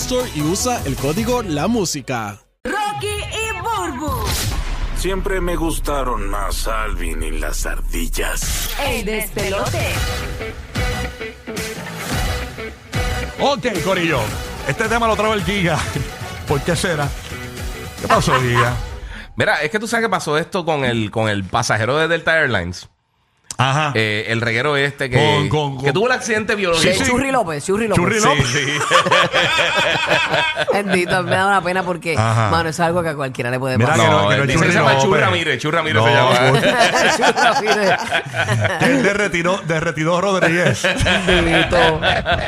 Store y usa el código La Música. Rocky y Burbu. Siempre me gustaron más Alvin y las ardillas. El despelote. Ok, Corillo. Este tema lo trae el Giga. ¿Por qué será? ¿Qué pasó, Giga? Mira, es que tú sabes que pasó esto con el, con el pasajero de Delta Airlines. Ajá. Eh, el reguero este que, Con- con- que tuvo el accidente biológico. Sí, sí. Churri López, Churri López. Churri López. Sí, sí. Bendito, me da una pena porque, Ajá. mano, es algo que a cualquiera le puede Mira pasar. que no, No, que no él es dice que Churri se llama López. Churri Ramírez, Churri Ramírez No, se llama. Churri Ramírez. Que él de retiró, de retiró Rodríguez. Bendito.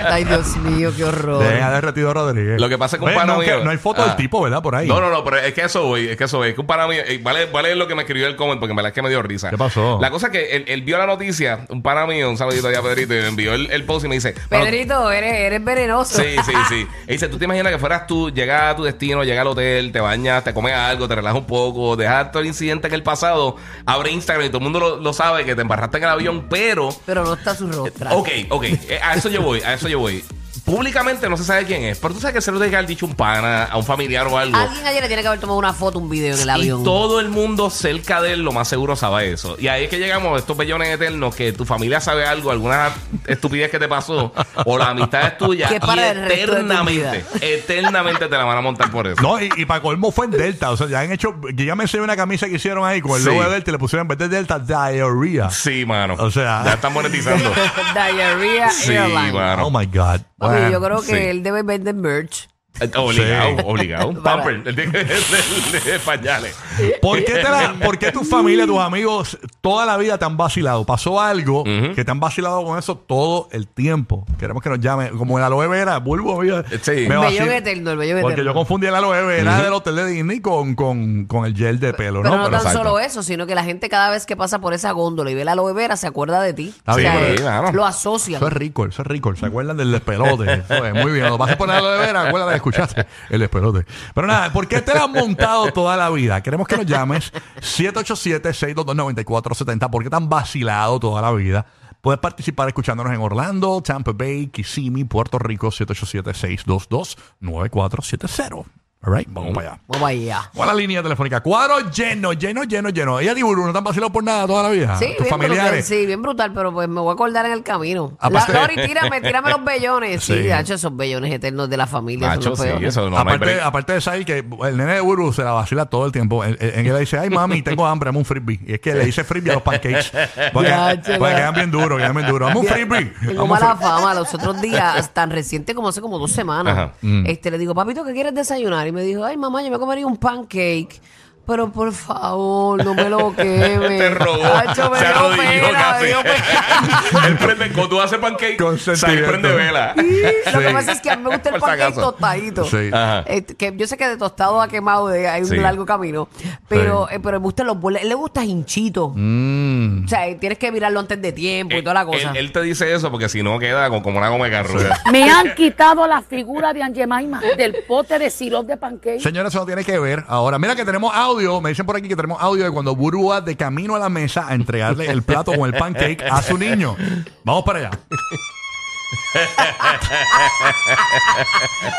Ay, Dios mío, qué horror. Deja de retiró Rodríguez. Lo que pasa es que un pana no, mío- que no hay foto Ah. del tipo, ¿verdad? Por ahí. No, no, no, pero es que eso voy, es que eso voy. Es que un pana mío, eh, vale, vale lo que me escribió el comment porque en verdad es que me dio risa. ¿Qué pasó? La cosa es que él, él vio la noticia, un pana mío, un saludito allá a Pedrito, y me envió el, el post y me dice... "Mano, Pedrito, eres, eres venenoso. Sí, sí, sí. Y dice, tú te imaginas que fueras tú, llegas a tu destino, llegas al hotel, te bañas, te comes algo, te relajas un poco, dejas todo el incidente en el pasado, abre Instagram y todo el mundo lo, lo sabe que te embarraste en el avión, pero... Pero no está su rostro. Ok, ok, eh, a eso yo voy, a eso yo voy. Públicamente no se sabe quién es, pero tú sabes que se lo tiene que haber dicho un pana, a un familiar o algo. Alguien ayer le tiene que haber tomado una foto, un video en el avión. Y todo el mundo cerca de él lo más seguro sabe eso. Y ahí es que llegamos a estos bellones eternos que tu familia sabe algo, alguna estupidez que te pasó, o la amistad es tuya, Que para y el resto de tu eternamente, eternamente te la van a montar por eso. No, y, y para colmo fue en Delta. O sea, ya han hecho. Yo ya me enseñé una camisa que hicieron ahí con el Sí. logo de Delta y le pusieron en vez de Delta Diarrhea. Sí, mano. O sea- ya están monetizando. Diarrhea sí, mano. Oh my God. Papi, Bueno, yo creo que sí. él debe vender merch. Obligado, Sí. obligado. Pamper, el de, el de- el de pañales. ¿Por qué, te la- por qué tu familia, tus amigos, toda la vida te han vacilado? ¿Pasó algo que te han vacilado con eso todo el tiempo? Queremos que nos llame, como el aloe vera, Bulbo, Sí. me vacila. eterno, el Porque eterno. yo confundí el aloe vera del hotel de Disney con, con, con el gel de pelo, Pero ¿no? no, tan exacto. solo eso, sino que la gente cada vez que pasa por esa góndola y ve la aloe vera se acuerda de ti. Está o sea, bien, eh, claro. lo asocian. Eso es rico, eso es rico. ¿Se acuerdan del despelote? Eso es, muy bien. Lo vas a poner aloe vera, acuérdate, escuchaste el despelote. Pero nada, ¿por qué te lo has montado toda la vida? Queremos que nos llames 787-622-9470. ¿Por qué te han vacilado toda la vida? Puedes participar escuchándonos en Orlando, Tampa Bay, Kissimmee, Puerto Rico, 787-622-9470. All right, vamos para allá. Vamos allá. ¿Cuál es la línea telefónica? Cuadro lleno, lleno, lleno, lleno. Ella Tiburu, no te han vacilado por nada toda la vida. Sí, Ah, Tus bien brutal, sí, bien brutal, pero pues me voy a acordar en el camino. La, Aparte- Lori, tírame, tírame los bellones. Sí, Sí. de hecho, esos bellones eternos de la familia. son Macho, los sí, peores. eso no, no hay aparte, break. aparte de saber que el nene de Uru se la vacila todo el tiempo. En, en él le dice, ay mami, tengo hambre, dame un frisbee. Y es que le dice frisbee a los pancakes. Porque, Ya, che, porque la- quedan bien duros, quedan bien duros. Dame un frisbee. Tengo Dame un mala frisbee. fama. Los otros días, tan reciente como hace como dos semanas, Ajá. Mm. este le digo, papito, ¿qué quieres desayunar? Y me dijo, ay, mamá, yo me comería un pancake. Pero por favor, no me lo queme. Te robó. Hacho, me se arrodilló pena, casi. Él prende, cuando tú haces pancake, sentimiento. prende vela. Lo que pasa es que a mí me gusta el pancake acaso. tostadito. Sí. Ajá. Este, que yo sé que de tostado a quemado de- hay un Sí. largo camino, pero, Sí. eh, pero me gustan los boles. Él le gusta hinchito. Mm. O sea, eh, tienes que mirarlo antes de tiempo y Él, toda la cosa. él- él te dice eso porque si no queda como, como una goma de carro. Me han quitado la figura de Angemaima del pote de sirope de pancake. Señores, eso no tiene que ver. Ahora, mira que tenemos audio. Me dicen por aquí que tenemos audio de cuando Buru va de camino a la mesa a entregarle el plato con el pancake a su niño. Vamos para allá.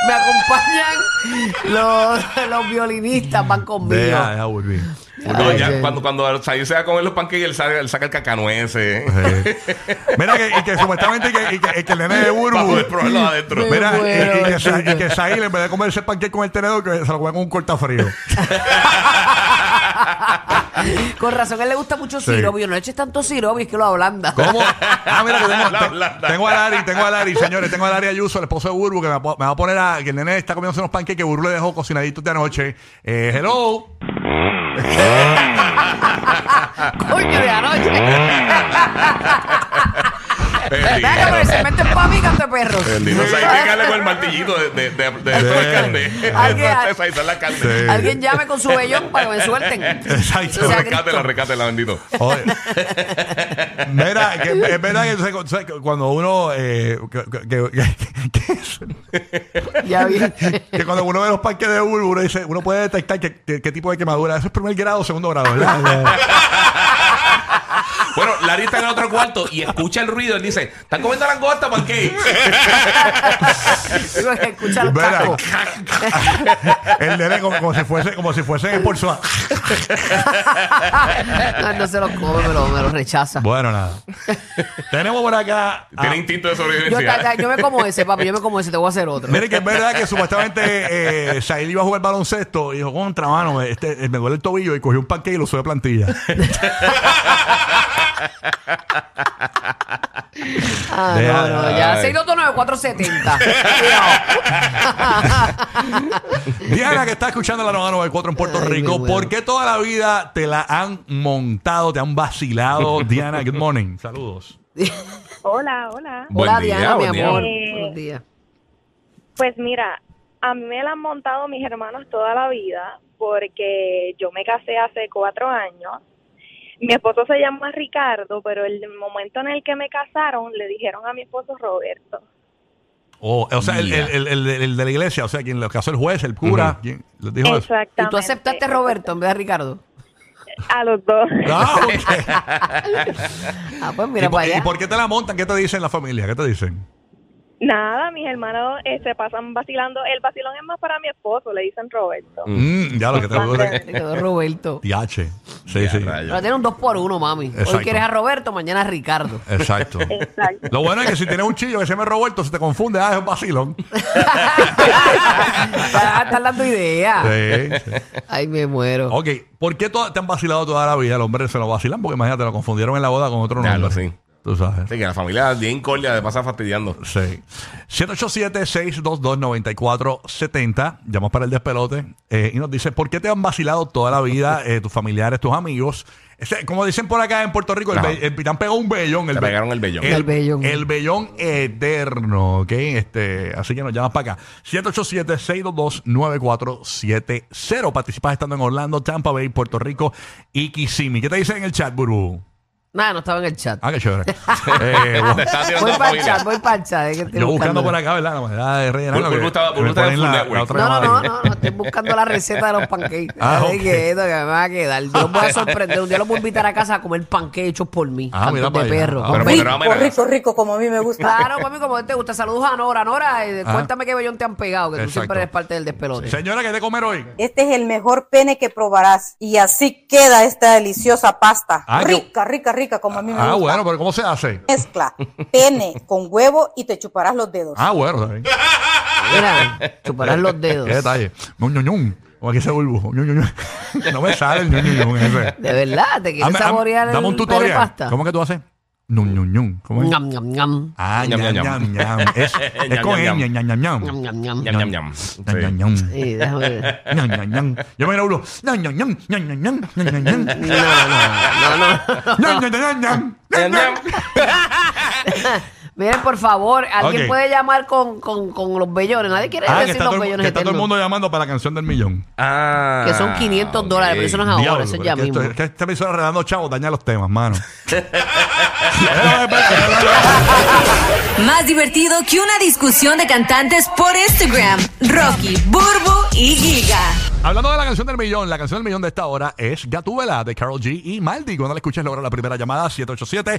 Me acompañan los, los violinistas, van conmigo. Deja, deja, ya, sí. cuando, cuando Said se va a comer los pancakes, él saca, él saca el cacanueces. Sí. Mira que, y que supuestamente que, y que, y que el nene de Para Burbu. poder probarlo adentro. Me Mira, y, y que, Sa- chico. y que Sahil, en vez de comerse el panqueque con el tenedor, que se lo come con un cortafrío. Con razón, a él le gusta mucho Sí. sirope. Yo no le eches tanto sirope, es que lo ablanda. ¿Cómo? Ah, mira, que tengo, La te- blanda. tengo a Lari, tengo a Lari, señores, tengo a Lari Ayuso, el esposo de Burbu, que me, va- me va a poner a. que el nene está comiéndose unos panqueques que Burbu le dejó cocinaditos de anoche. Eh, hello. Coño, de anoche. Venga, pero es para mí, canto de perros. Bendito Said que darle con el martillito de, de, de, carne. Alguien- Entonces, Said, esa es la carne. Sí. Alguien llame con su vellón para que me suelten. Exacto. O sea, Recátela, recátela, bendito. Oye. Mira, que es verdad que, que cuando uno. Eh, que, que- que- que- Ya vi. que cuando uno ve los parques de Burbu, uno, dice, uno puede detectar qué, qué- qué tipo de quemadura. Eso es primer grado o segundo grado, ¿verdad? Bueno, Larry está en el otro cuarto y escucha el ruido. Él dice: ¿Están comiendo langosta, pancake? Digo que escucha el nene como, como si fuese como si fuese por su No, no se los come, me lo, me lo rechaza. Bueno, nada. Tenemos por acá. a- Tiene instinto de Yo, sobrevivencia. yo me como ese, papi, yo me como ese, te voy a hacer otro. Miren que es verdad que supuestamente eh, Sahil iba a jugar baloncesto y dijo, contra mano, este, me duele el tobillo y cogió un panque y lo sube a plantilla. Ah, Deja- no, no, ya. Ay. 629-470. Diana, que está escuchando la 994 en Puerto Ay, Rico, muero. ¿por qué toda la vida te la han montado, te han vacilado? Diana, good morning. Saludos. Hola, hola. Buen Hola, día, Diana, mi buen día. amor. Eh, Buenos días. Pues mira, a mí me la han montado mis hermanos toda la vida porque yo me casé hace cuatro años. Mi esposo se llama Ricardo, pero el momento en el que me casaron le dijeron a mi esposo Roberto. O, o sea, el, el- el- el- el de la iglesia, o sea, quien lo casó el juez, el cura, ¿quién les dijo eso? Exactamente. ¿Y tú aceptaste Roberto en vez de Ricardo? A los dos. Ah, ok. Ah, pues ¿Y, mira por, para y por qué te la montan? ¿Qué te dicen la familia? ¿Qué te dicen? Nada, mis hermanos eh, se pasan vacilando. El vacilón es más para mi esposo, le dicen Roberto. Mm, ya lo que te Te quedó Roberto. Tiache. Sí, sí. Pero tiene un 2 por 1 mami. Exacto. Hoy quieres a Roberto, mañana a Ricardo. Exacto. Exacto. Lo bueno es que si tienes un chillo que se llama Roberto, se te confunde, ah, es un vacilón. Estás dando ideas. Sí, sí. Ay, me muero. Ok, ¿por qué to- te han vacilado toda la vida? El hombre se lo vacilan porque imagínate, lo confundieron en la boda con otro Ya, nombre. lo sé. Tú sabes. Así que la familia bien cordia de pasar fastidiando. Sí. 787-622-9470. Llamamos para el despelote eh, y nos dice, ¿por qué te han vacilado toda la vida eh, tus familiares, tus amigos? Ese- como dicen por acá en Puerto Rico, el, be- han pegado un bellón. El Te be- pegaron el vellón. El, El vellón. El vellón eterno, ¿ok? Este, así que nos llamas para acá. 787-622-9470. Participas estando en Orlando, Tampa Bay, Puerto Rico y Kissimmee. ¿Qué te dicen en el chat, Burbu? Nada, no estaba en el chat. Ah, qué chévere. Eh, bueno, está Voy para el chat, voy para el chat. es que estoy yo buscando por acá, ¿verdad? La manera de rellenar. Burbu estaba- Burbu estaba en Food Network. No, no, no, no, no, estoy buscando la receta de los pancakes. Ah, Ay, ok. quieto, que me va a quedar. Yo los voy a sorprender. Un día los voy a invitar a casa a comer pancakes hechos por mí. Ah, mira de para allá. perro. Ah, Pero porque rico. Rico, rico, rico, como a mí me gusta. Claro, mami, como te gusta. Saludos a Nora. Nora, eh, Ah. cuéntame qué bellón te han pegado, que tú Exacto. siempre eres parte del despelote. Señora, ¿qué hay de comer hoy? Este es el mejor pene que probarás. Y así queda esta deliciosa pasta. Ah, rica, rica, rica, como a mí me Ah, gusta. bueno, pero ¿cómo se hace? Mezcla pene con huevo y te chuparás los dedos. Ah, bueno, bien. Mira, chuparás los dedos. Qué detalle. Ñum, ñum, ñum. Como aquí ese burbujo. Ñum, ñum, ñum. No me sale el ñum, ñum, ñum ese. De verdad, ¿te quieres Dame- saborear dame un el pene tutorial. pasta? ¿Cómo que tú haces? Ñum, ñum, ñum. ¿Cómo es? Ñam, ñam, ñam. Ah, Ñam, ñam, ñam, ñam. Es, es con ñ, ñam, ñam, ñam. Ñam, ñam, ñam. Ñam, ñam, ñam. Ñam, ñam, Sí. déjame ver. Ñam, ñam, ñam. Yo me. Ñam, ñam, ñam, ñam, ñam, ñam, ñam, ñam, ñam. No, no, no, no. Ñam, ñam, ñam, ñam. Ñam, ñam. Miren, por favor, alguien Ok. puede llamar con, con, con los bellones. Nadie quiere Ah, que decir está, los todo, el- bellones que está todo el eternos. mundo llamando para la canción del millón. Ah. Que son 500 dólares, pero eso no es ahora, Diablo, eso es pero ya mismo. es que esta emisora regalando chavos daña los temas, mano. Más divertido que una discusión de cantantes por Instagram. Rocky, Burbu y Giga. Hablando de la canción del millón, la canción del millón de esta hora es Gatúbela de Carol G y Maldi. Cuando la escuches, logra la primera llamada 787